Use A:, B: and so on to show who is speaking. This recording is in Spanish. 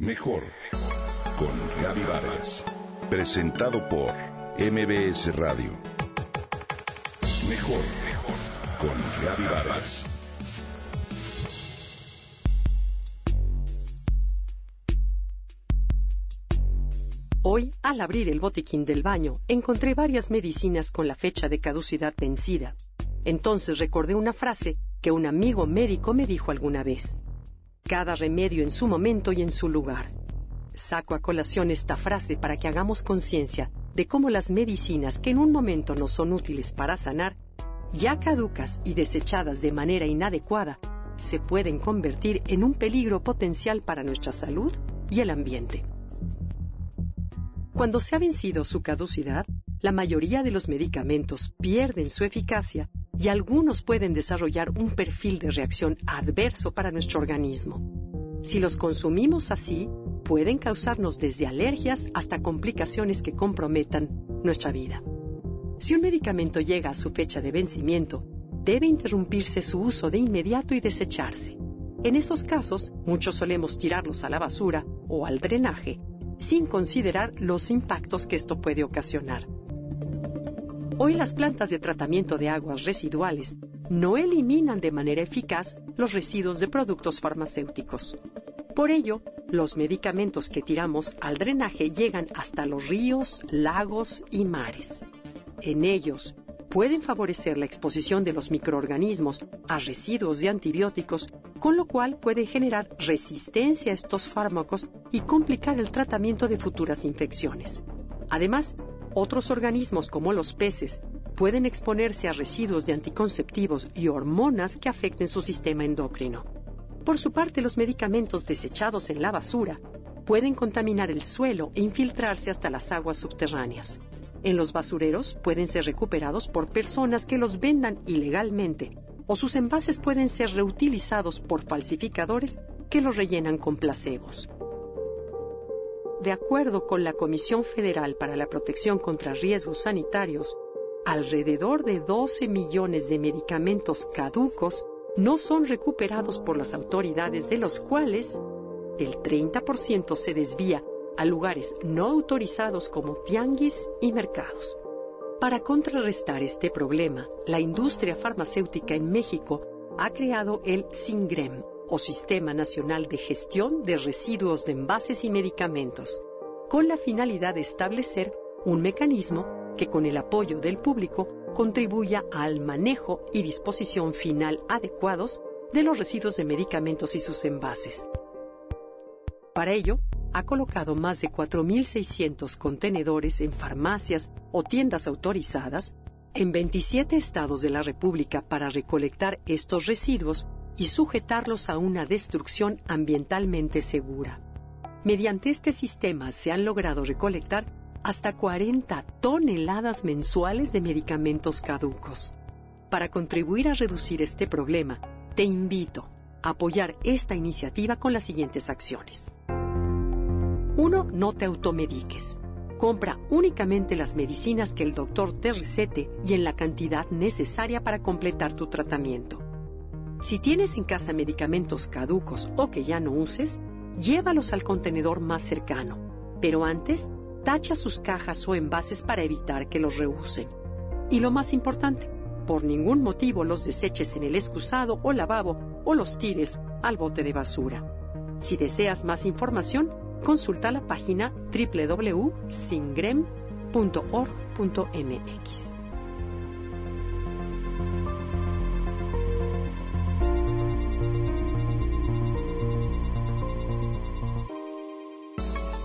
A: Mejor con Gaby Vargas. Presentado por MBS Radio. Mejor con Gaby Vargas.
B: Hoy, al abrir el botiquín del baño, encontré varias medicinas con la fecha de caducidad vencida. Entonces recordé una frase que un amigo médico me dijo alguna vez. Cada remedio en su momento y en su lugar. Saco a colación esta frase para que hagamos conciencia de cómo las medicinas que en un momento no son útiles para sanar, ya caducas y desechadas de manera inadecuada, se pueden convertir en un peligro potencial para nuestra salud y el ambiente. Cuando se ha vencido su caducidad, la mayoría de los medicamentos pierden su eficacia y algunos pueden desarrollar un perfil de reacción adverso para nuestro organismo. Si los consumimos así, pueden causarnos desde alergias hasta complicaciones que comprometan nuestra vida. Si un medicamento llega a su fecha de vencimiento, debe interrumpirse su uso de inmediato y desecharse. En esos casos, muchos solemos tirarlos a la basura o al drenaje sin considerar los impactos que esto puede ocasionar. Hoy las plantas de tratamiento de aguas residuales no eliminan de manera eficaz los residuos de productos farmacéuticos. Por ello, los medicamentos que tiramos al drenaje llegan hasta los ríos, lagos y mares. En ellos, pueden favorecer la exposición de los microorganismos a residuos de antibióticos, con lo cual puede generar resistencia a estos fármacos y complicar el tratamiento de futuras infecciones. Además, otros organismos como los peces pueden exponerse a residuos de anticonceptivos y hormonas que afecten su sistema endocrino. Por su parte, los medicamentos desechados en la basura pueden contaminar el suelo e infiltrarse hasta las aguas subterráneas en los basureros pueden ser recuperados por personas que los vendan ilegalmente o sus envases pueden ser reutilizados por falsificadores que los rellenan con placebos. De acuerdo con la Comisión Federal para la Protección contra Riesgos Sanitarios, alrededor de 12 millones de medicamentos caducos no son recuperados por las autoridades, de los cuales el 30% se desvía a lugares no autorizados como tianguis y mercados. Para contrarrestar este problema, la industria farmacéutica en México ha creado el SINGREM, o Sistema Nacional de Gestión de Residuos de Envases y Medicamentos, con la finalidad de establecer un mecanismo que con el apoyo del público contribuya al manejo y disposición final adecuados de los residuos de medicamentos y sus envases. Para ello, ha colocado más de 4.600 contenedores en farmacias o tiendas autorizadas en 27 estados de la República para recolectar estos residuos y sujetarlos a una destrucción ambientalmente segura. Mediante este sistema se han logrado recolectar hasta 40 toneladas mensuales de medicamentos caducos. Para contribuir a reducir este problema, te invito a apoyar esta iniciativa con las siguientes acciones. 1. No te automediques. Compra únicamente las medicinas que el doctor te recete y en la cantidad necesaria para completar tu tratamiento. Si tienes en casa medicamentos caducos o que ya no uses, llévalos al contenedor más cercano, pero antes, tacha sus cajas o envases para evitar que los reusen. Y lo más importante, por ningún motivo los deseches en el excusado o lavabo o los tires al bote de basura. Si deseas más información, consulta la página www.singrem.org.mx.